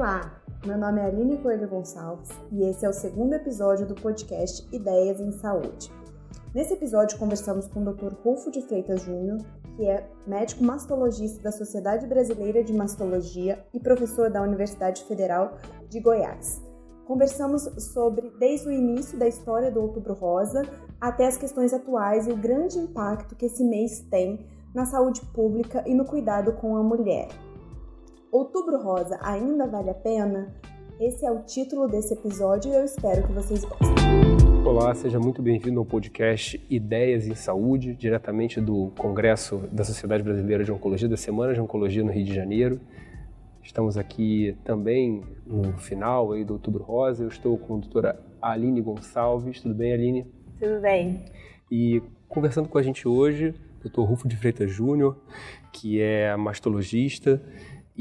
Olá, meu nome é Aline Coelho Gonçalves e esse é o segundo episódio do podcast Ideias em Saúde. Nesse episódio conversamos com o Dr. Rufo de Freitas Júnior, que é médico mastologista da Sociedade Brasileira de Mastologia e professor da Universidade Federal de Goiás. Conversamos sobre desde o início da história do Outubro Rosa até as questões atuais e o grande impacto que esse mês tem na saúde pública e no cuidado com a mulher. Outubro Rosa ainda vale a pena? Esse é o título desse episódio e eu espero que vocês gostem. Olá, seja muito bem-vindo ao podcast Ideias em Saúde, diretamente do Congresso da Sociedade Brasileira de Oncologia, da Semana de Oncologia no Rio de Janeiro. Estamos aqui também no final aí do Outubro Rosa. Eu estou com a doutora Aline Gonçalves. Tudo bem, Aline? Tudo bem. E conversando com a gente hoje, o Dr. Rufo de Freitas Júnior, que é mastologista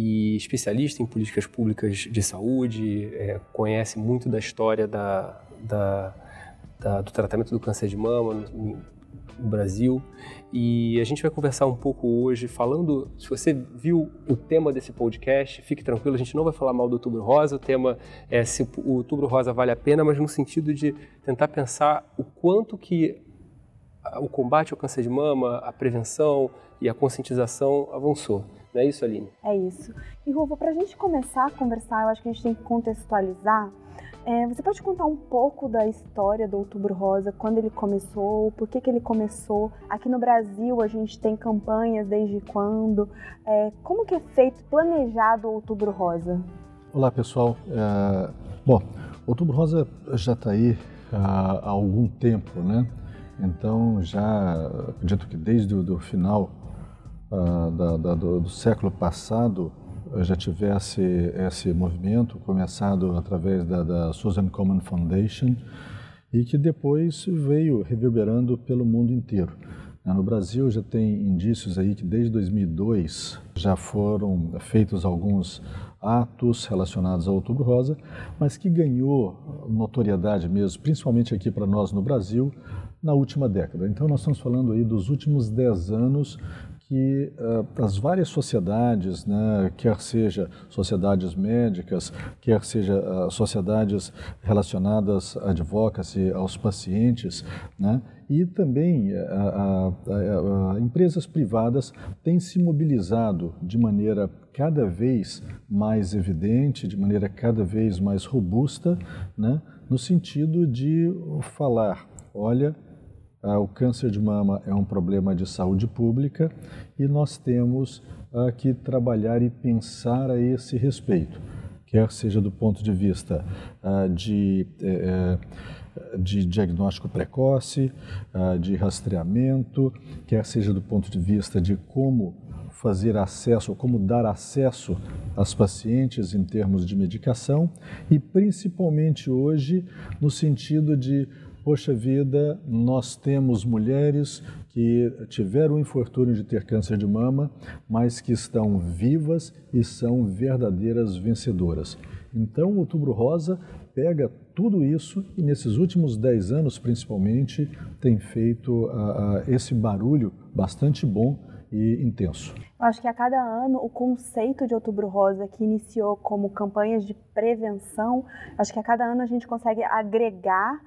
e especialista em políticas públicas de saúde, é, conhece muito da história da, da, da, do tratamento do câncer de mama no, no Brasil. E a gente vai conversar um pouco hoje, falando. Se você viu o tema desse podcast, fique tranquilo, a gente não vai falar mal do Outubro Rosa. O tema é se o Outubro Rosa vale a pena, mas no sentido de tentar pensar o quanto que o combate ao câncer de mama, a prevenção e a conscientização avançou. Não é isso, Aline? É isso. E, Ruva, para a gente começar a conversar, eu acho que a gente tem que contextualizar. É, você pode contar um pouco da história do Outubro Rosa, quando ele começou, por que, que ele começou? Aqui no Brasil a gente tem campanhas desde quando? É, como que é feito, planejado o Outubro Rosa? Olá, pessoal. É, bom, Outubro Rosa já está aí há, há algum tempo, né? Então, já acredito que desde o do final uh, da, da, do, do, século passado já tivesse esse movimento começado através da, da Susan Komen Foundation e que depois veio reverberando pelo mundo inteiro. No Brasil já tem indícios aí que desde 2002 já foram feitos alguns atos relacionados ao Outubro Rosa, mas que ganhou notoriedade mesmo, principalmente aqui para nós no Brasil, na última década. Então nós estamos falando aí dos últimos 10 anos que uh, as várias sociedades, né, quer seja sociedades médicas, quer seja uh, sociedades relacionadas à advocacy, aos pacientes, né, e também uh, empresas privadas têm se mobilizado de maneira cada vez mais evidente, de maneira cada vez mais robusta, né, no sentido de falar, olha, ah, o câncer de mama é um problema de saúde pública e nós temos ah, que trabalhar e pensar a esse respeito, quer seja do ponto de vista ah, de, eh, eh, de diagnóstico precoce, de rastreamento, quer seja do ponto de vista de como fazer acesso, como dar acesso às pacientes em termos de medicação e principalmente hoje no sentido de poxa vida, nós temos mulheres que tiveram o infortúnio de ter câncer de mama, mas que estão vivas e são verdadeiras vencedoras. Então, o Outubro Rosa pega tudo isso e, nesses últimos 10 anos, principalmente, tem feito uh, uh, esse barulho bastante bom e intenso. Eu acho que a cada ano o conceito de Outubro Rosa, que iniciou como campanhas de prevenção, acho que a cada ano a gente consegue agregar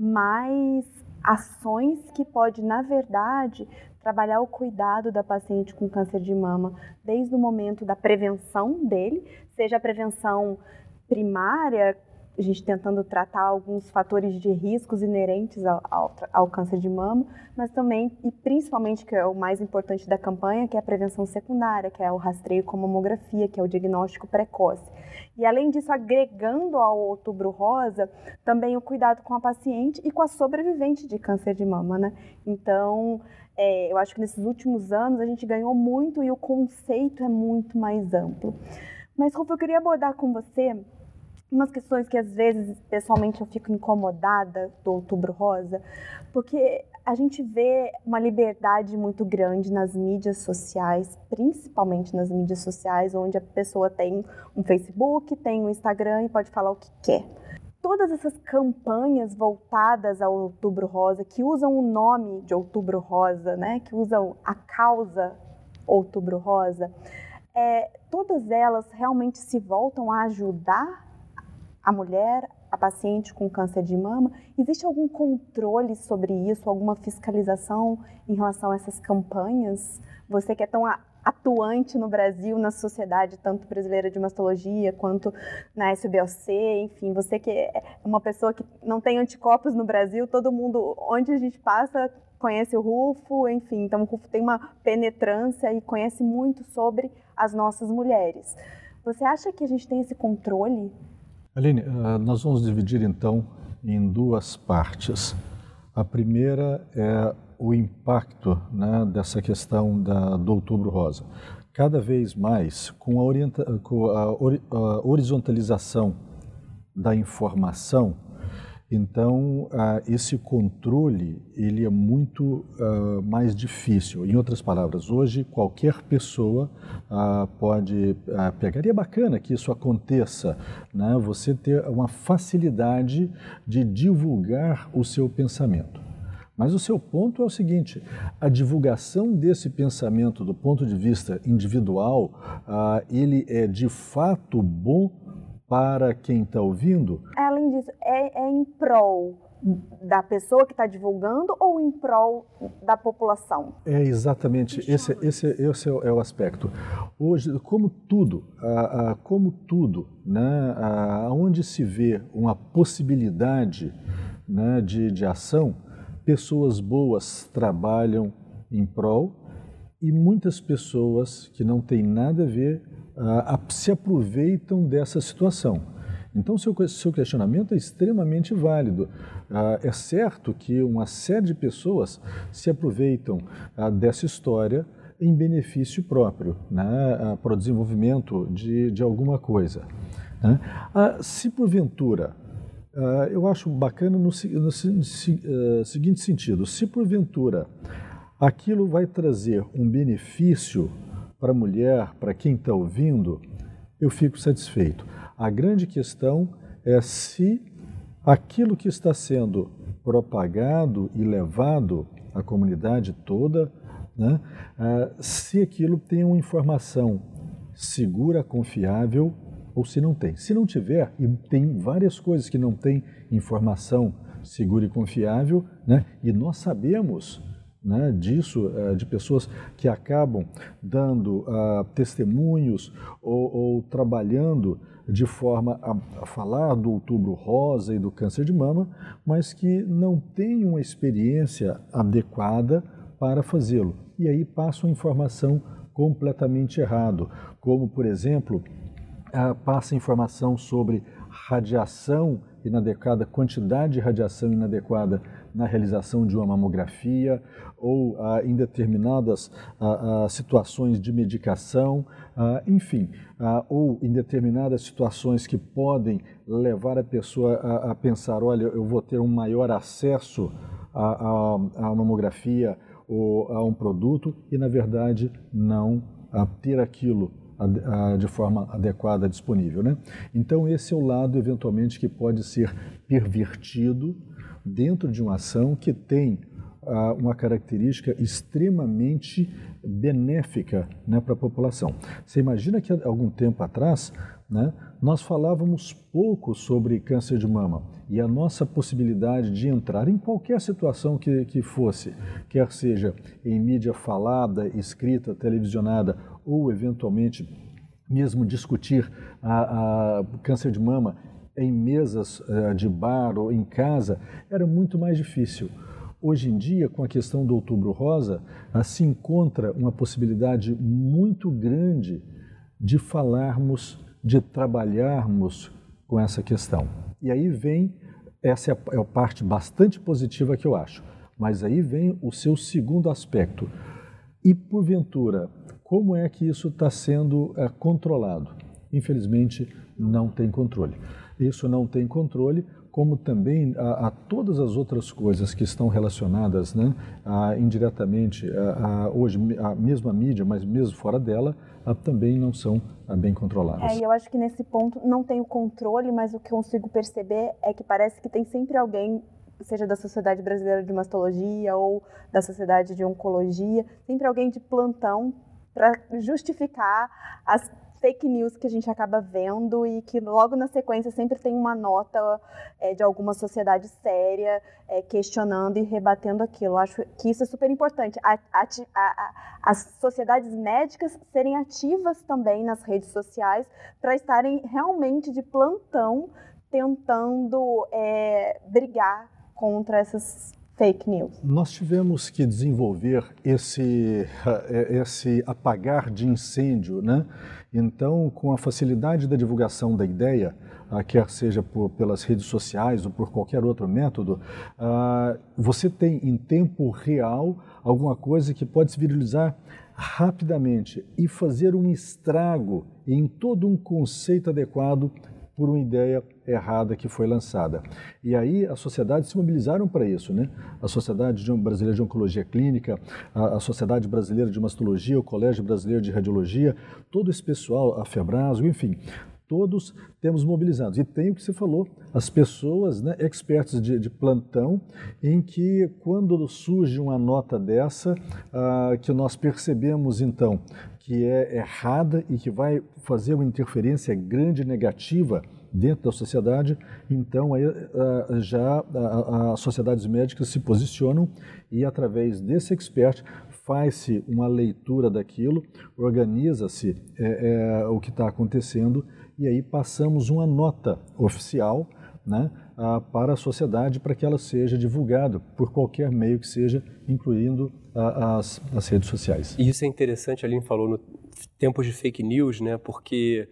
mais ações que pode, na verdade, trabalhar o cuidado da paciente com câncer de mama desde o momento da prevenção dele, seja a prevenção primária, a gente tentando tratar alguns fatores de riscos inerentes ao, ao, ao, câncer de mama, mas também, e principalmente, que é o mais importante da campanha, que é a prevenção secundária, que é o rastreio com mamografia, que é o diagnóstico precoce. E além disso, agregando ao outubro rosa, também o cuidado com a paciente e com a sobrevivente de câncer de mama, né? Então, é, eu acho que nesses últimos anos a gente ganhou muito e o conceito é muito mais amplo. Mas, Rufo, eu queria abordar com você umas questões que às vezes pessoalmente eu fico incomodada do Outubro Rosa, porque a gente vê uma liberdade muito grande nas mídias sociais, principalmente nas mídias sociais, onde a pessoa tem um Facebook, tem um Instagram e pode falar o que quer. Todas essas campanhas voltadas ao Outubro Rosa, que usam o nome de Outubro Rosa, né, que usam a causa Outubro Rosa, é, todas elas realmente se voltam a ajudar a mulher, a paciente com câncer de mama? Existe algum controle sobre isso, alguma fiscalização em relação a essas campanhas? Você que é tão atuante no Brasil, na sociedade, tanto brasileira de mastologia quanto na SBOC, enfim, você que é uma pessoa que não tem anticorpos no Brasil, todo mundo, onde a gente passa, conhece o Rufo, enfim, então o Rufo tem uma penetrância e conhece muito sobre as nossas mulheres. Você acha que a gente tem esse controle? Aline, eh, nós vamos dividir então em duas partes. A primeira é o impacto né, dessa questão da, do Outubro Rosa. Cada vez mais, com a, orienta, com a, a horizontalização da informação, então, uh, esse controle ele é muito uh, mais difícil. Em outras palavras, hoje qualquer pessoa uh, pode pegar. E é bacana que isso aconteça, né? você ter uma facilidade de divulgar o seu pensamento. Mas o seu ponto é o seguinte: a divulgação desse pensamento do ponto de vista individual, ah, ele é de fato bom para quem está ouvindo? Além disso, é, é em prol da pessoa que está divulgando ou em prol da população? É exatamente esse, esse, esse é, o, é o aspecto. Hoje, como tudo, como tudo, né, onde se vê uma possibilidade né, de, de ação, pessoas boas trabalham em prol e muitas pessoas que não têm nada a ver uh, se aproveitam dessa situação. Então, seu, seu questionamento é extremamente válido. Uh, é certo que uma série de pessoas se aproveitam uh, dessa história em benefício próprio, né, para o desenvolvimento de, de alguma coisa. Né? se porventura eu acho bacana no, no, no seguinte sentido: se porventura aquilo vai trazer um benefício para a mulher, para quem está ouvindo, eu fico satisfeito. A grande questão é se aquilo que está sendo propagado e levado à comunidade toda, né, uh, se aquilo tem uma informação segura, confiável ou se não tem. Se não tiver, e tem várias coisas que não tem informação segura e confiável, né? e nós sabemos né, disso, uh, de pessoas que acabam dando uh, testemunhos ou, ou, trabalhando de forma a, a, falar do outubro rosa e do câncer de mama, mas que não têm uma experiência adequada para fazê-lo. E aí passam informação completamente errado, como por exemplo ah, passa informação sobre radiação inadequada, quantidade de radiação inadequada na realização de uma mamografia ou ah, em determinadas ah, ah situações de medicação, ah, enfim, ah, ou em determinadas situações que podem levar a pessoa a, a pensar, olha, eu vou ter um maior acesso à, mamografia ou a um produto e na verdade não ter aquilo de forma adequada disponível. Né? Então, esse é o lado, eventualmente, que pode ser pervertido dentro de uma ação que tem uma característica extremamente benéfica né, para a população. Você imagina que algum tempo atrás né, nós falávamos pouco sobre câncer de mama e a nossa possibilidade de entrar em qualquer situação que, que fosse, quer seja em mídia falada, escrita, televisionada ou eventualmente mesmo discutir a, a câncer de mama em mesas uh, de bar ou em casa era muito mais difícil. Hoje em dia, com a questão do Outubro Rosa, uh, se encontra uma possibilidade muito grande de falarmos, de trabalharmos com essa questão. E aí vem, essa é a, é a parte bastante positiva que eu acho, mas aí vem o seu segundo aspecto. E porventura, como é que isso está sendo é, controlado? Infelizmente, não tem controle. Isso não tem controle, como também a, a todas as outras coisas que estão relacionadas né, a, indiretamente, a, hoje, a mesma mídia, mas mesmo fora dela, também não são bem controladas. É, eu acho que nesse ponto não tem o controle, mas o que consigo perceber é que parece que tem sempre alguém seja da Sociedade Brasileira de Mastologia ou da Sociedade de Oncologia, sempre alguém de plantão para justificar as fake news que a gente acaba vendo e que logo na sequência sempre tem uma nota é, de alguma sociedade séria é, questionando e rebatendo aquilo. Acho que isso é super importante. A, a, a, as sociedades médicas serem ativas também nas redes sociais para estarem realmente de plantão tentando é, brigar contra essas fake news? Nós tivemos que desenvolver esse, eh, esse apagar de incêndio, né? Então, com a facilidade da divulgação da ideia, ah, quer seja por, pelas redes sociais ou por qualquer outro método, ah, você tem em tempo real alguma coisa que pode se viralizar rapidamente e fazer um estrago em todo um conceito adequado por uma ideia errada que foi lançada. E aí as sociedades se mobilizaram para isso, né? A Sociedade Brasileira de Oncologia Clínica, a, Sociedade Brasileira de Mastologia, o Colégio Brasileiro de Radiologia, todo esse pessoal, a Febrasgo, enfim, todos temos mobilizados. E tem o que você falou, as pessoas, né, expertos de, de plantão, em que quando surge uma nota dessa, ah, que nós percebemos então que é errada e que vai fazer uma interferência grande negativa dentro da sociedade, então aí, ah, já as sociedades médicas se posicionam e através desse expert faz-se uma leitura daquilo, organiza-se é, é, o que está acontecendo e aí passamos uma nota oficial né, para a sociedade para que ela seja divulgada por qualquer meio que seja, incluindo as, as redes sociais. E isso é interessante, a Aline falou no tempos de fake news, né, porque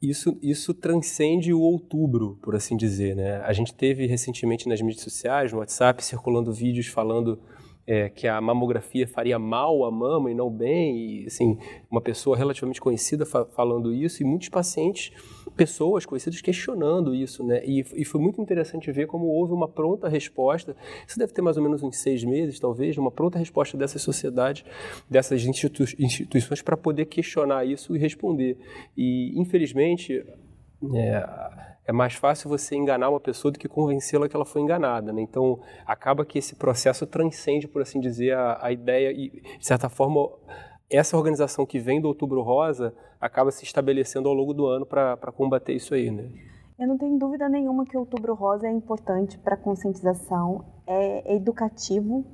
isso, isso transcende o outubro, por assim dizer. Né? A gente teve recentemente nas mídias sociais, no WhatsApp, circulando vídeos falando é, que a mamografia faria mal à mama e não bem, e assim, uma pessoa relativamente conhecida fa falando isso, e muitos pacientes, pessoas conhecidas questionando isso, né? E, e, foi muito interessante ver como houve uma pronta resposta, isso deve ter mais ou menos uns seis meses, talvez, uma pronta resposta dessas sociedades, dessas institu instituições para poder questionar isso e responder. E, infelizmente, é, é mais fácil você enganar uma pessoa do que convencê-la que ela foi enganada. Né? Então, acaba que esse processo transcende, por assim dizer, a, a ideia e, de certa forma, essa organização que vem do Outubro Rosa acaba se estabelecendo ao longo do ano para combater isso aí. Né? Eu não tenho dúvida nenhuma que o Outubro Rosa é importante para conscientização, é educativo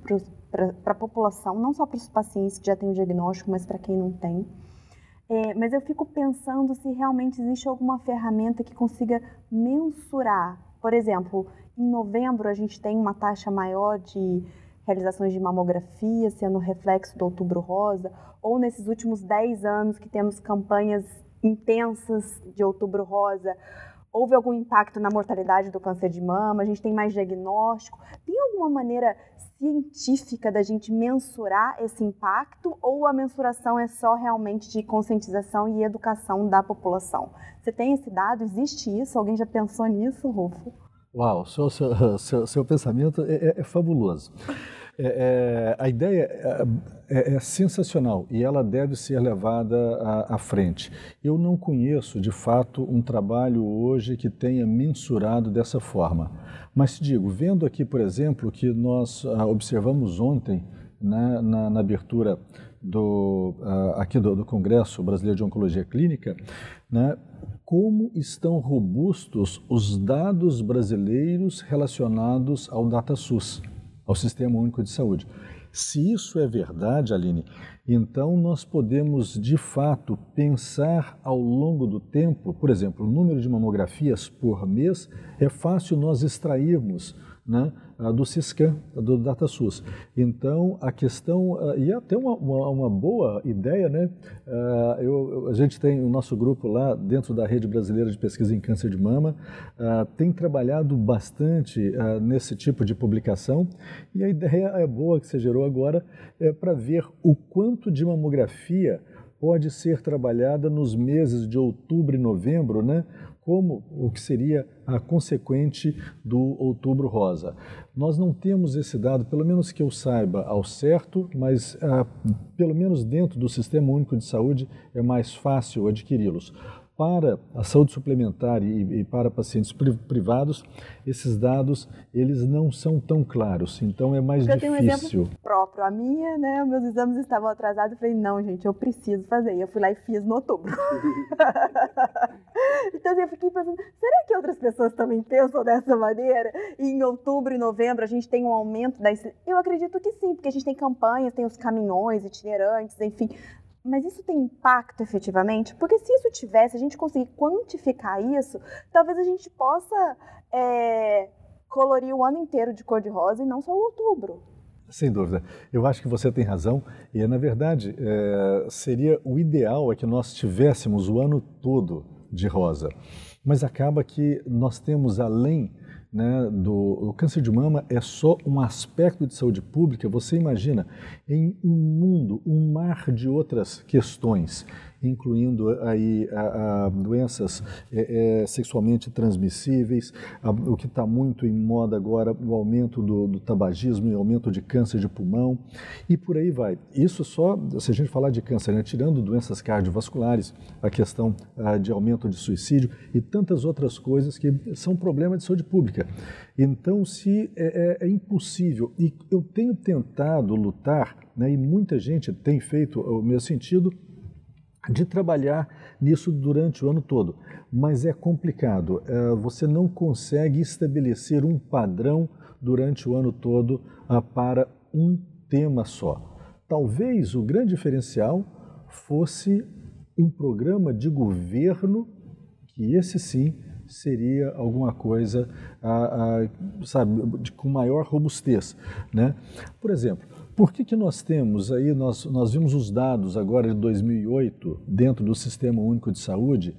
para a população, não só para os pacientes que já têm o diagnóstico, mas para quem não tem. É, mas eu fico pensando se realmente existe alguma ferramenta que consiga mensurar. Por exemplo, em novembro a gente tem uma taxa maior de realizações de mamografia, sendo reflexo do outubro rosa, ou nesses últimos 10 anos que temos campanhas intensas de outubro rosa, houve algum impacto na mortalidade do câncer de mama, a gente tem mais diagnóstico. Tem alguma maneira científica da gente mensurar esse impacto ou a mensuração é só realmente de conscientização e educação da população? Você tem esse dado? Existe isso? Alguém já pensou nisso, Rufo? Uau, seu, seu, seu, seu pensamento é, é, é fabuloso. É, é, a ideia é, é, é, sensacional e ela deve ser levada à, à, frente. Eu não conheço, de fato, um trabalho hoje que tenha mensurado dessa forma. Mas digo, vendo aqui, por exemplo, que nós ah, observamos ontem né, na, na, abertura do, ah, aqui do, do, Congresso Brasileiro de Oncologia Clínica, né, como estão robustos os dados brasileiros relacionados ao DataSUS, ao Sistema Único de Saúde. Se isso é verdade, Aline, então nós podemos de fato pensar ao longo do tempo, por exemplo, o número de mamografias por mês, é fácil nós extrairmos né, do Ciscan, do DataSUS. Então, a questão, e é até uma, uma, uma boa ideia, né? Eu, a gente tem o nosso grupo lá dentro da Rede Brasileira de Pesquisa em Câncer de Mama, tem trabalhado bastante nesse tipo de publicação e a ideia é boa que você gerou agora é para ver o quanto de mamografia pode ser trabalhada nos meses de outubro e novembro, né? Como o que seria a consequente do Outubro Rosa. Nós não temos esse dado, pelo menos que eu saiba ao certo, mas ah, pelo menos dentro do Sistema Único de Saúde é mais fácil adquiri-los. Para a saúde suplementar e, e, para pacientes privados, esses dados eles não são tão claros, então é mais eu difícil. Eu tenho um exemplo próprio, a minha, né, meus exames estavam atrasados, eu falei, não gente, eu preciso fazer, e eu fui lá e fiz no outubro. então eu fiquei pensando, será que outras pessoas também pensam dessa maneira? E em outubro e novembro a gente tem um aumento da... Eu acredito que sim, porque a gente tem campanhas, tem os caminhões itinerantes, enfim, mas isso tem impacto efetivamente? Porque se isso tivesse, a gente conseguir quantificar isso, talvez a gente possa é, colorir o ano inteiro de cor-de-rosa e não só o outubro. Sem dúvida. Eu acho que você tem razão. E, na verdade, é, seria o ideal é que nós tivéssemos o ano todo de rosa. Mas acaba que nós temos, além né, do o câncer de mama é só um aspecto de saúde pública, você imagina, em um mundo, um mar de outras questões incluindo aí a, a doenças é, é, sexualmente transmissíveis, a, o que está muito em moda agora, o aumento do, do tabagismo e aumento de câncer de pulmão, e por aí vai. Isso só, se a gente falar de câncer, né, tirando doenças cardiovasculares, a questão ah, de aumento de suicídio e tantas outras coisas que são problemas de saúde pública. Então, se é, é, é impossível, e eu tenho tentado lutar, né, e muita gente tem feito o meu sentido, de trabalhar nisso durante o ano todo, mas é complicado. É, você não consegue estabelecer um padrão durante o ano todo ah, para um tema só. Talvez o grande diferencial fosse um programa de governo que esse sim seria alguma coisa, ah, ah, sabe, com maior robustez, né? Por exemplo, por que, que nós temos aí, nós, nós vimos os dados agora de 2008 dentro do Sistema Único de Saúde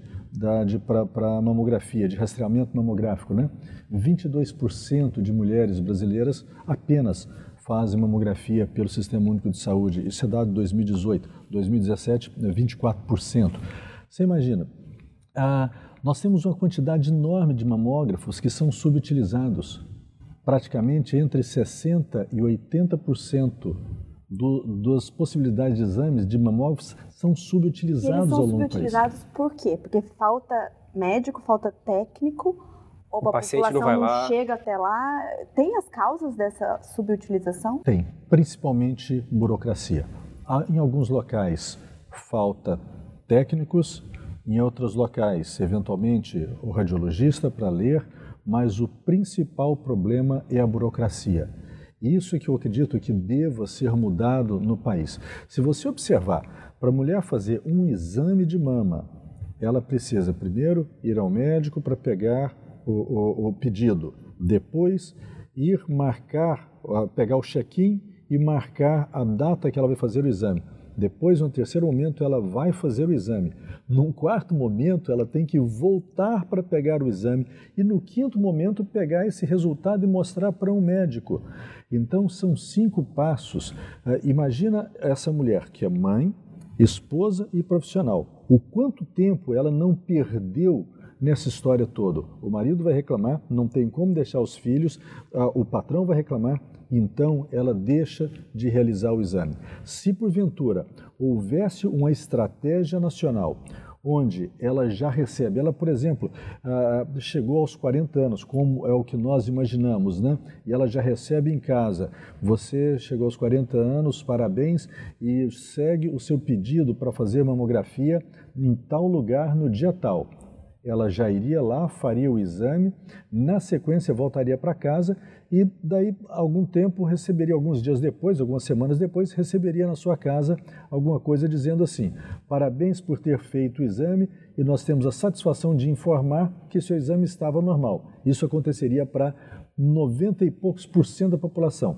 para mamografia, de rastreamento mamográfico, né? 22% de mulheres brasileiras apenas fazem mamografia pelo Sistema Único de Saúde. Isso é dado de 2018. 2017, 24%. Você imagina, ah, nós temos uma quantidade enorme de mamógrafos que são subutilizados praticamente entre 60% e 80% do, das possibilidades de exames de mamógrafos são subutilizados ao longo do país. subutilizados por quê? Porque falta médico, falta técnico, ou o a população não, vai não chega até lá. Tem as causas dessa subutilização? Tem, principalmente burocracia. Há, em alguns locais falta técnicos, em outros locais, eventualmente, o radiologista para ler, mas o principal problema é a burocracia. Isso é que eu acredito que deva ser mudado no país. Se você observar, para a mulher fazer um exame de mama, ela precisa primeiro ir ao médico para pegar o, o, o, pedido, depois ir marcar, pegar o check-in e marcar a data que ela vai fazer o exame. Depois, no terceiro momento, ela vai fazer o exame. Num quarto momento, ela tem que voltar para pegar o exame. E no quinto momento, pegar esse resultado e mostrar para um médico. Então, são cinco passos. Uh, imagina essa mulher que é mãe, esposa e profissional. O quanto tempo ela não perdeu nessa história toda. O marido vai reclamar, não tem como deixar os filhos, uh, o patrão vai reclamar, então ela deixa de realizar o exame. Se porventura houvesse uma estratégia nacional onde ela já recebe, ela, por exemplo, ah, chegou aos 40 anos, como é o que nós imaginamos, né? E ela já recebe em casa. Você chegou aos 40 anos, parabéns, e segue o seu pedido para fazer mamografia em tal lugar no dia tal ela já iria lá, faria o exame, na sequência voltaria para casa e daí algum tempo receberia, alguns dias depois, algumas semanas depois, receberia na sua casa alguma coisa dizendo assim: parabéns por ter feito o exame e nós temos a satisfação de informar que seu exame estava normal. Isso aconteceria para 90 e poucos por cento da população.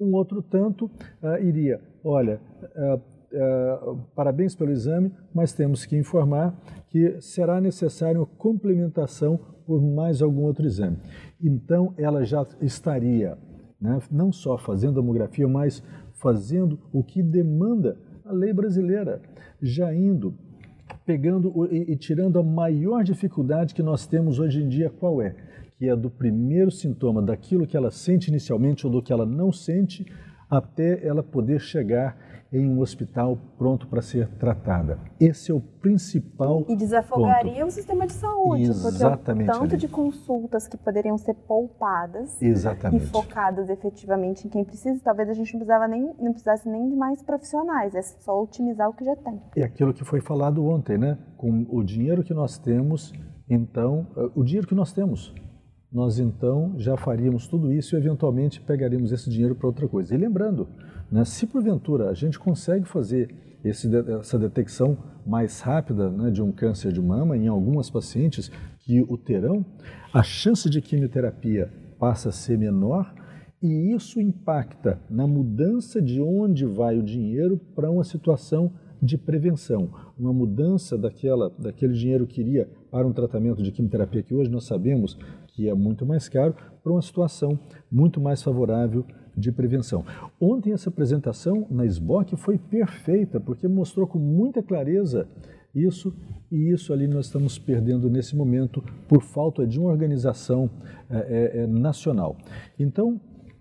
Um outro tanto uh, iria, olha, uh, Uh, parabéns pelo exame, mas temos que informar que será necessário complementação por mais algum outro exame. Então, ela já estaria né, não só fazendo tomografia, mas fazendo o que demanda a lei brasileira, já indo, pegando e, e tirando a maior dificuldade que nós temos hoje em dia, qual é? Que é do primeiro sintoma, daquilo que ela sente inicialmente ou do que ela não sente, até ela poder chegar em um hospital pronto para ser tratada. Esse é o principal E desafogaria ponto. o sistema de saúde, Exatamente, porque o tanto Aline. de consultas que poderiam ser poupadas Exatamente. e focadas efetivamente em quem precisa, talvez a gente não precisava nem não precisasse nem de mais profissionais, é só otimizar o que já tem. É aquilo que foi falado ontem, né? Com o dinheiro que nós temos, então, o dinheiro que nós temos, nós então já faríamos tudo isso e eventualmente pegaríamos esse dinheiro para outra coisa. E lembrando, né, se porventura a gente consegue fazer esse essa detecção mais rápida né, de um câncer de mama em algumas pacientes que o terão, a chance de quimioterapia passa a ser menor e isso impacta na mudança de onde vai o dinheiro para uma situação de prevenção, uma mudança daquela, daquele dinheiro que iria para um tratamento de quimioterapia que hoje nós sabemos que é muito mais caro, para uma situação muito mais favorável de prevenção. Ontem essa apresentação na SBOC foi perfeita, porque mostrou com muita clareza isso e isso ali nós estamos perdendo nesse momento por falta de uma organização eh, eh, nacional. Então,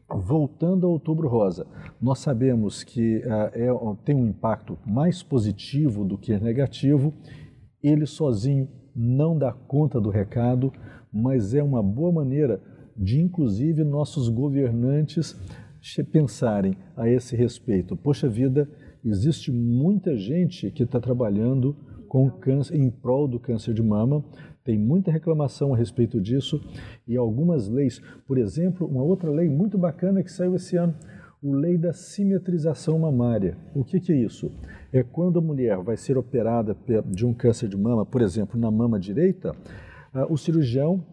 Voltando ao Outubro Rosa, nós sabemos que é, tem um impacto mais positivo do que negativo. Ele sozinho não dá conta do recado, mas é uma boa maneira de, inclusive, nossos governantes pensarem a esse respeito. Poxa vida, existe muita gente que está trabalhando com câncer, em prol do câncer de mama. Tem muita reclamação a respeito disso e algumas leis, por exemplo, uma outra lei muito bacana que saiu esse ano, o lei da simetrização mamária. O que, que é isso? É quando a mulher vai ser operada pe- de um câncer de mama, por exemplo, na mama direita, ah, o cirurgião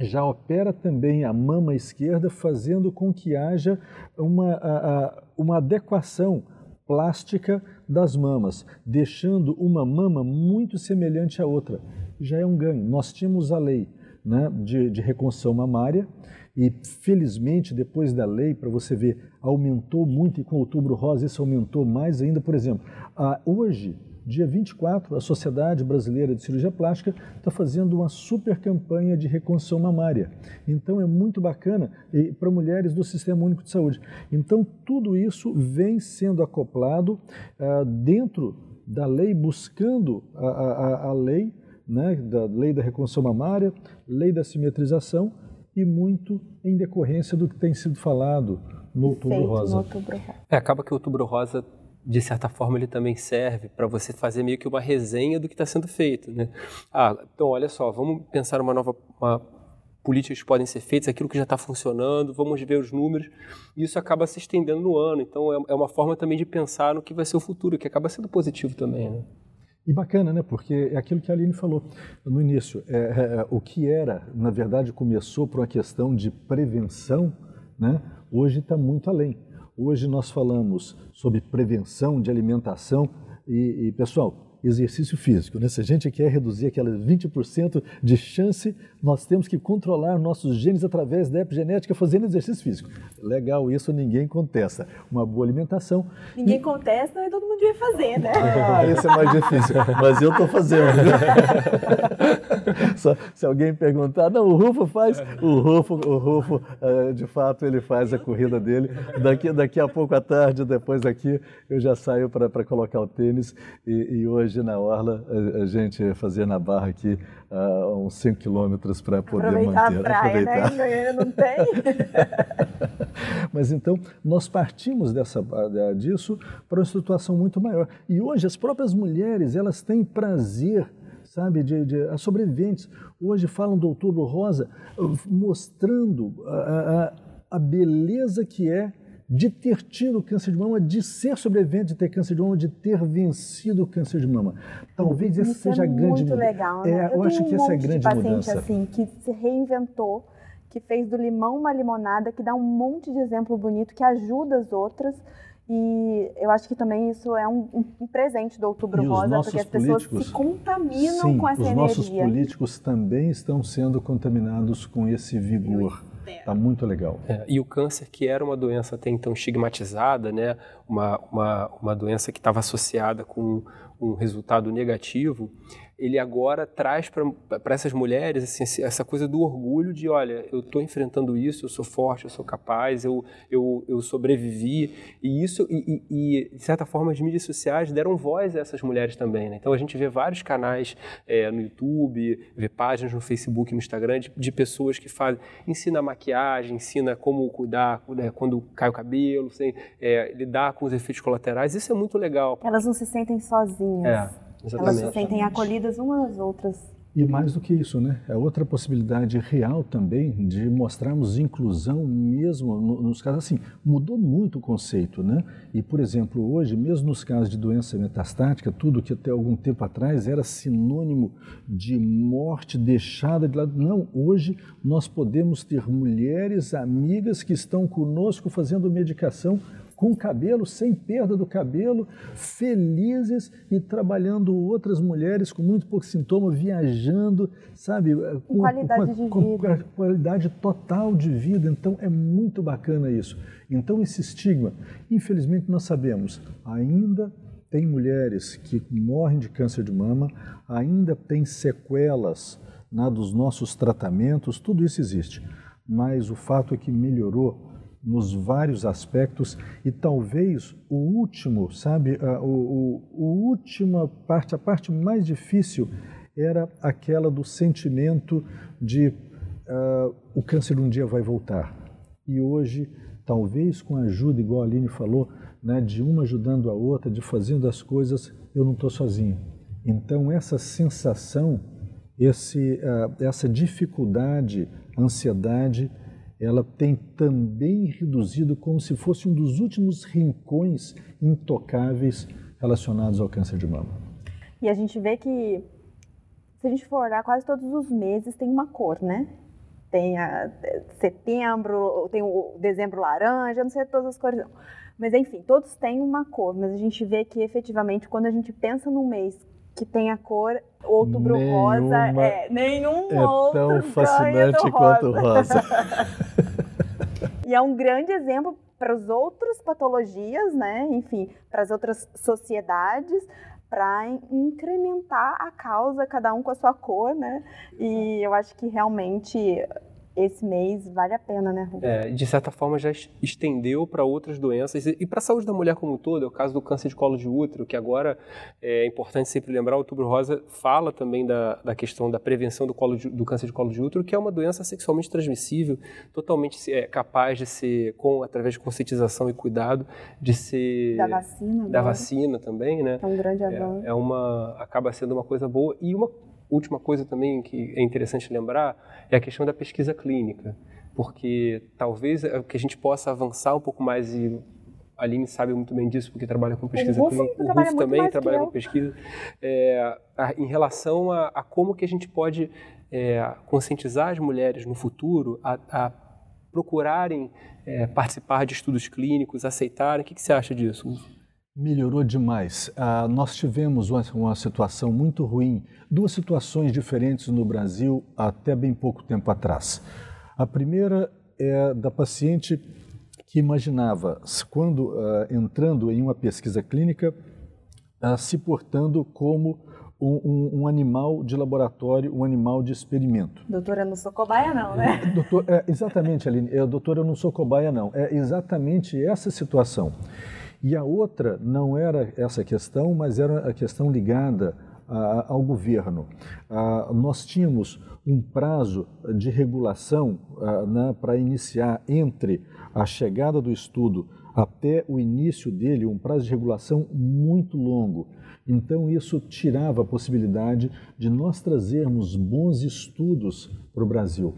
já opera também a mama esquerda, fazendo com que haja uma, a- a- uma adequação plástica das mamas, deixando uma mama muito semelhante à outra. Já é um ganho. Nós tínhamos a lei né, de, de reconstrução mamária e, felizmente, depois da lei, para você ver, aumentou muito e com outubro rosa isso aumentou mais ainda. Por exemplo, ah, hoje, dia 24, a Sociedade Brasileira de Cirurgia Plástica está fazendo uma super campanha de reconstrução mamária. Então é muito bacana para mulheres do Sistema Único de Saúde. Então tudo isso vem sendo acoplado ah, dentro da lei, buscando a, a, a lei, né, da lei da reconstrução mamária, lei da simetrização e muito em decorrência do que tem sido falado no Outubro Rosa. no Outubro Rosa. É, acaba que o Outubro Rosa, de certa forma, ele também serve para você fazer meio que uma resenha do que está sendo feito, né? Ah, então olha só, vamos pensar uma nova uma políticas que podem ser feitas, aquilo que já está funcionando, vamos ver os números, isso acaba se estendendo no ano. Então é, é uma forma também de pensar no que vai ser o futuro, que acaba sendo positivo também, né? E bacana, né? Porque é aquilo que a Aline falou no início. É, é, o que era, na verdade, começou por uma questão de prevenção, né? Hoje está muito além. Hoje nós falamos sobre prevenção de alimentação e, e, pessoal, exercício físico. Né? Se a gente quer reduzir aquelas 20% de chance, nós temos que controlar nossos genes através da epigenética fazendo exercício físico. Legal, isso ninguém contesta. Uma boa alimentação. Ninguém contesta, mas todo mundo devia fazer, né? Ah, esse é mais difícil, mas eu estou fazendo. Só, se alguém perguntar, não, o Rufo faz, o Rufo, o Rufo uh, de fato, ele faz a corrida dele. Daqui, daqui a pouco à tarde, depois daqui, eu já saio para colocar o tênis e, e, hoje na Orla a, a gente fazer na barra aqui uh, uns 5 quilômetros para poder aproveitar manter. A praia, aproveitar. né? Não tem. Mas então, nós partimos dessa, disso para uma situação muito maior. E hoje as próprias mulheres, elas têm prazer sabe, de, de, as sobreviventes hoje falam do Outubro Rosa mostrando a, a, a, beleza que é de ter tido câncer de mama, de ser sobrevivente de ter câncer de mama, de ter vencido o câncer de mama. Talvez essa Isso seja é a grande muito legal, né? É, eu, eu acho um que essa é a grande de paciente, mudança. assim que se reinventou, que fez do limão uma limonada, que dá um monte de exemplo bonito, que ajuda as outras. E eu acho que também isso é um, um presente do Outubro e Rosa, porque as pessoas se contaminam sim, com essa os energia. nossos políticos também estão sendo contaminados com esse vigor. Está muito legal. É, e o câncer, que era uma doença até então estigmatizada, né? uma, uma, uma doença que estava associada com um resultado negativo, ele agora traz para essas mulheres assim, essa coisa do orgulho de, olha, eu estou enfrentando isso, eu sou forte, eu sou capaz, eu, eu, eu sobrevivi. E isso, e, e, de certa forma, as mídias sociais deram voz a essas mulheres também. Né? Então a gente vê vários canais é, no YouTube, vê páginas no Facebook, no Instagram, de, de pessoas que fazem, ensina maquiagem, ensina como cuidar né, quando cai o cabelo, sem, é, lidar com os efeitos colaterais. Isso é muito legal. Elas não se sentem sozinhas. É. Exatamente. Elas se sentem acolhidas umas às outras. E mais do que isso, né? É outra possibilidade real também de mostrarmos inclusão mesmo nos casos assim. Mudou muito o conceito, né? E por exemplo, hoje, mesmo nos casos de doença metastática, tudo que até algum tempo atrás era sinônimo de morte deixada de lado, não, hoje nós podemos ter mulheres amigas que estão conosco fazendo medicação com cabelo, sem perda do cabelo, felizes e trabalhando outras mulheres com muito pouco sintoma, viajando, sabe? Com, qualidade com, com, com qualidade total de vida. Então é muito bacana isso. Então esse estigma, infelizmente nós sabemos, ainda tem mulheres que morrem de câncer de mama, ainda tem sequelas né, dos nossos tratamentos, tudo isso existe. Mas o fato é que melhorou nos vários aspectos e talvez o último, sabe, a, o, o, última parte, a parte mais difícil era aquela do sentimento de uh, o câncer um dia vai voltar. E hoje, talvez com a ajuda, igual a Aline falou, né, de uma ajudando a outra, de fazendo as coisas, eu não estou sozinho. Então essa sensação, esse, uh, essa dificuldade, ansiedade, ela tem também reduzido como se fosse um dos últimos rincões intocáveis relacionados ao câncer de mama. E a gente vê que, se a gente for olhar, quase todos os meses tem uma cor, né? Tem a setembro, tem o dezembro laranja, não sei todas as cores não. Mas enfim, todos têm uma cor, mas a gente vê que efetivamente quando a gente pensa num mês que tem a cor outubro Nenhuma rosa, é, nenhum é outro tão fascinante quanto rosa. e é um grande exemplo para as outras patologias, né? Enfim, para as outras sociedades, para incrementar a causa, cada um com a sua cor, né? E eu acho que realmente esse mês vale a pena, né, é, De certa forma já estendeu para outras doenças e para a saúde da mulher como um todo, é o caso do câncer de colo de útero, que agora é importante sempre lembrar, o Outubro Rosa fala também da, da questão da prevenção do, colo de, do câncer de colo de útero, que é uma doença sexualmente transmissível, totalmente é, capaz de ser, com através de conscientização e cuidado, de ser... Da vacina. Da vacina também, né? É um grande avanço. É, é uma, acaba sendo uma coisa boa e uma última coisa também que é interessante lembrar é a questão da pesquisa clínica, porque talvez é que a gente possa avançar um pouco mais e a Aline sabe muito bem disso porque trabalha com pesquisa o clínica. O Rufo também trabalha com pesquisa. É, a, em relação a, a, como que a gente pode é, conscientizar as mulheres no futuro a, a procurarem é, participar de estudos clínicos, aceitarem. O que, que você acha disso? Melhorou demais. Ah, nós tivemos uma, uma, situação muito ruim, duas situações diferentes no Brasil até bem pouco tempo atrás. A primeira é da paciente que imaginava, quando ah, entrando em uma pesquisa clínica, ah, se portando como um, um, um, animal de laboratório, um animal de experimento. Doutora, eu não sou cobaia não, né? Doutor, é, exatamente, Aline. É, doutora, eu não sou cobaia não. É exatamente essa situação. E a outra não era essa questão, mas era a questão ligada a, ao governo. A, nós tínhamos um prazo de regulação né, para iniciar entre a chegada do estudo até o início dele, um prazo de regulação muito longo. Então, isso tirava a possibilidade de nós trazermos bons estudos para o Brasil.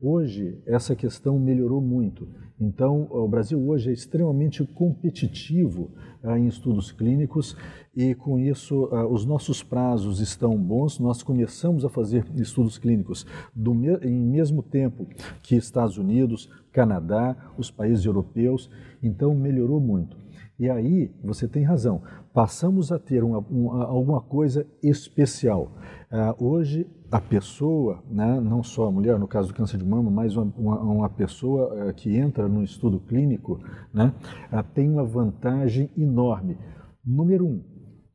Hoje, essa questão melhorou muito. Então, o Brasil hoje é extremamente competitivo ah, em estudos clínicos e, com isso, ah, os nossos prazos estão bons. Nós começamos a fazer estudos clínicos do, em mesmo tempo que Estados Unidos, Canadá, os países europeus. Então, melhorou muito. E aí, você tem razão, passamos a ter uma, uma, alguma coisa especial. Uh, hoje, a pessoa, né, não só a mulher, no caso do câncer de mama, mas uma, uma, uma pessoa uh, que entra no estudo clínico, né, tem uma vantagem enorme. Número um,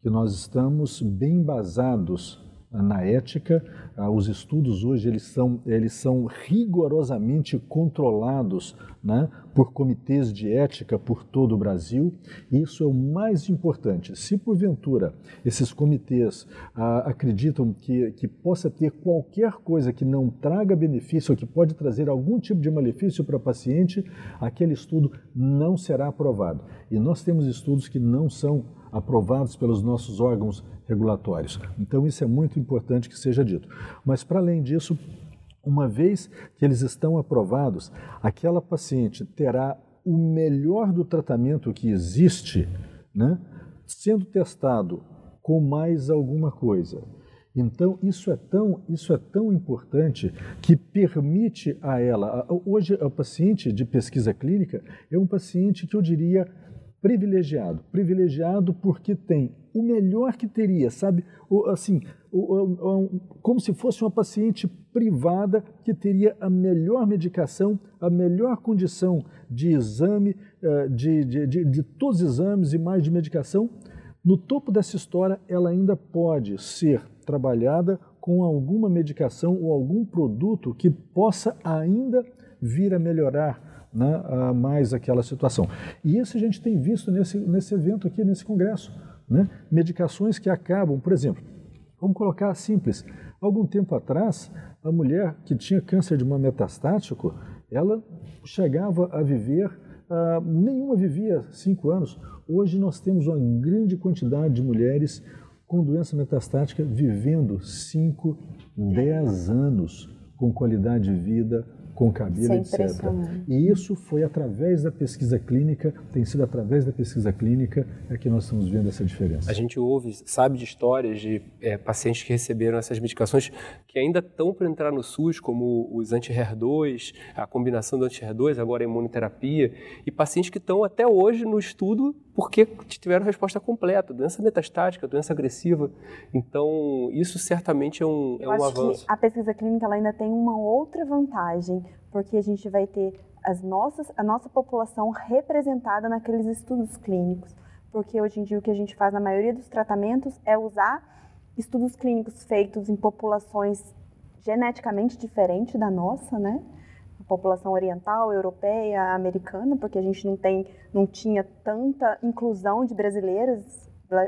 que nós estamos bem embasados na ética. Ah, os estudos hoje eles são, eles são rigorosamente controlados né, por comitês de ética por todo o Brasil. Isso é o mais importante. Se porventura esses comitês ah, acreditam que, que possa ter qualquer coisa que não traga benefício ou que pode trazer algum tipo de malefício para o paciente, aquele estudo não será aprovado. E nós temos estudos que não são aprovados pelos nossos órgãos regulatórios. Então, isso é muito importante que seja dito. Mas, para além disso, uma vez que eles estão aprovados, aquela paciente terá o melhor do tratamento que existe, né, sendo testado com mais alguma coisa. Então, isso é tão, isso é tão importante que permite a ela. Hoje, o paciente de pesquisa clínica é um paciente que eu diria privilegiado. Privilegiado porque tem o melhor que teria, sabe? O, assim, o, o, como se fosse uma paciente privada que teria a melhor medicação, a melhor condição de exame, eh, de, de, de, de todos os exames e mais de medicação. No topo dessa história, ela ainda pode ser trabalhada com alguma medicação ou algum produto que possa ainda vir a melhorar né, mais aquela situação. E isso a gente tem visto nesse, nesse evento aqui, nesse congresso. Né? Medicações que acabam, por exemplo, vamos colocar simples, algum tempo atrás, a mulher que tinha câncer de mama metastático, ela chegava a viver, uh, nenhuma vivia cinco anos. Hoje nós temos uma grande quantidade de mulheres com doença metastática vivendo 5, 10 anos com qualidade de vida com cabelo, etc. E isso foi através da pesquisa clínica, tem sido através da pesquisa clínica é que nós estamos vendo essa diferença. A gente ouve, sabe de histórias de é, pacientes que receberam essas medicações que ainda estão para entrar no SUS, como os anti-HER2, a combinação do anti-HER2, agora a imunoterapia, e pacientes que estão até hoje no estudo porque tiveram resposta completa, doença metastática, doença agressiva. Então, isso certamente é um, é um avanço. a pesquisa clínica ainda tem uma outra vantagem, porque a gente vai ter as nossas, a nossa população representada naqueles estudos clínicos. Porque hoje em dia o que a gente faz na maioria dos tratamentos é usar estudos clínicos feitos em populações geneticamente diferentes da nossa, né? População oriental, europeia, americana, porque a gente não tem, não tinha tanta inclusão de brasileiros,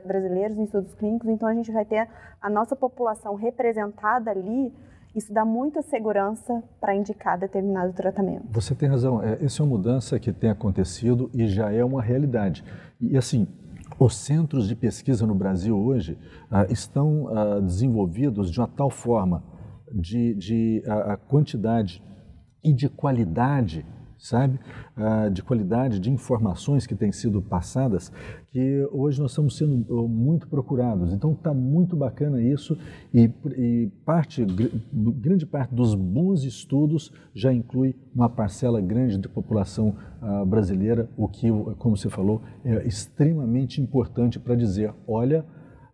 brasileiros em estudos clínicos, então a gente vai ter a nossa população representada ali. Isso dá muita segurança para indicar determinado tratamento. Você tem razão. É, essa é uma mudança que tem acontecido e já é uma realidade. E assim, os centros de pesquisa no Brasil hoje ah, estão ah, desenvolvidos de uma tal forma de, de a, a quantidade e de qualidade, sabe? Ah, de qualidade de informações que têm sido passadas, que hoje nós estamos sendo uh, muito procurados. Então está muito bacana isso e, e parte, grande parte dos bons estudos já inclui uma parcela grande da população uh, brasileira, o que, como você falou, é extremamente importante para dizer, olha,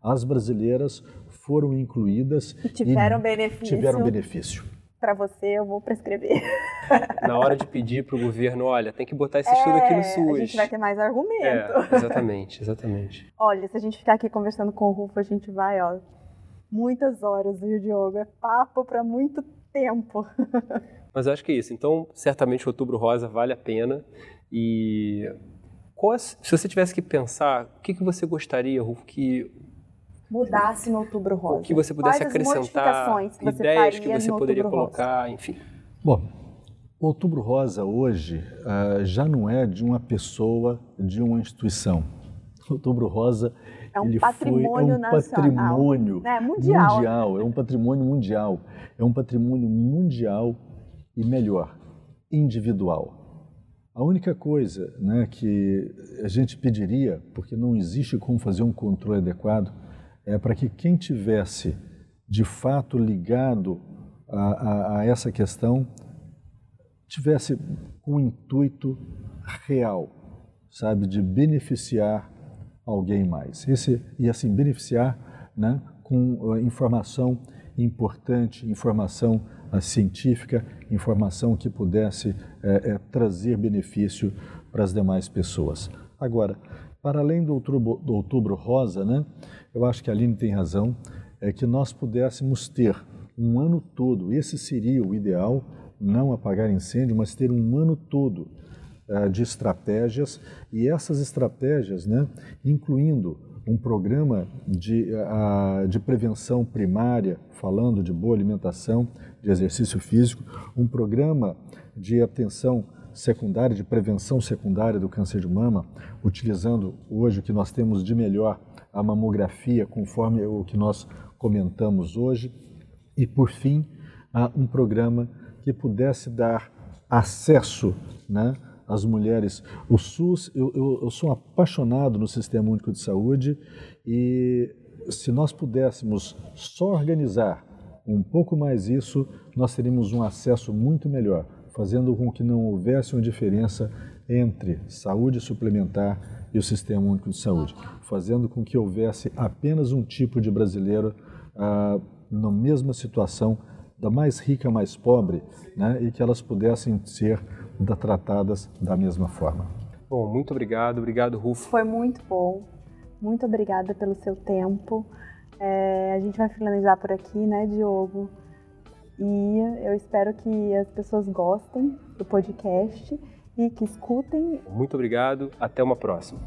as brasileiras foram incluídas e tiveram e benefício. Tiveram benefício para você, eu vou prescrever. Na hora de pedir para o governo, olha, tem que botar esse estudo aqui no SUS. É, a gente vai ter mais argumento. É, exatamente, exatamente. olha, se a gente ficar aqui conversando com o Rufo, a gente vai, ó, muitas horas, viu, Diogo? É papo para muito tempo. Mas eu acho que é isso. Então, certamente o Outubro Rosa vale a pena. E qual, se você tivesse que pensar, o que, que você gostaria, Rufo, que mudasse no Outubro Rosa? O que você pudesse Quais acrescentar, que você ideias que você poderia colocar, Rosa? enfim. Bom, o Outubro Rosa hoje uh, já não é de uma pessoa, de uma instituição. O Outubro Rosa é um ele patrimônio foi, é um nacional, patrimônio né? mundial. mundial, é um patrimônio mundial, é um patrimônio mundial e melhor, individual. A única coisa né, que a gente pediria, porque não existe como fazer um controle adequado, é para que quem tivesse de fato ligado a, a, a essa questão tivesse um intuito real, sabe, de beneficiar alguém mais. Esse, e assim, beneficiar né, com uh, informação importante, informação uh, científica, informação que pudesse uh, trazer benefício para as demais pessoas. Agora, para além do outubro, do outubro rosa, né, eu acho que a Aline tem razão, é que nós pudéssemos ter um ano todo, esse seria o ideal, não apagar incêndio, mas ter um ano todo uh, de estratégias e essas estratégias, né, incluindo um programa de, uh, de prevenção primária, falando de boa alimentação, de exercício físico, um programa de atenção secundária, de prevenção secundária do câncer de mama, utilizando hoje o que nós temos de melhor, a mamografia, conforme o que nós comentamos hoje, e por fim, um programa que pudesse dar acesso né, às mulheres. O SUS, eu, eu, eu sou apaixonado no Sistema Único de Saúde e se nós pudéssemos só organizar um pouco mais isso, nós teríamos um acesso muito melhor fazendo com que não houvesse uma diferença entre saúde suplementar e o Sistema Único de Saúde, fazendo com que houvesse apenas um tipo de brasileiro ah, na mesma situação, da mais rica à mais pobre, né, e que elas pudessem ser da, tratadas da mesma forma. Bom, muito obrigado, obrigado Rufo. Foi muito bom, muito obrigada pelo seu tempo. É, a gente vai finalizar por aqui, né, Diogo? E eu espero que as pessoas gostem do podcast e que escutem. Muito obrigado, até uma próxima.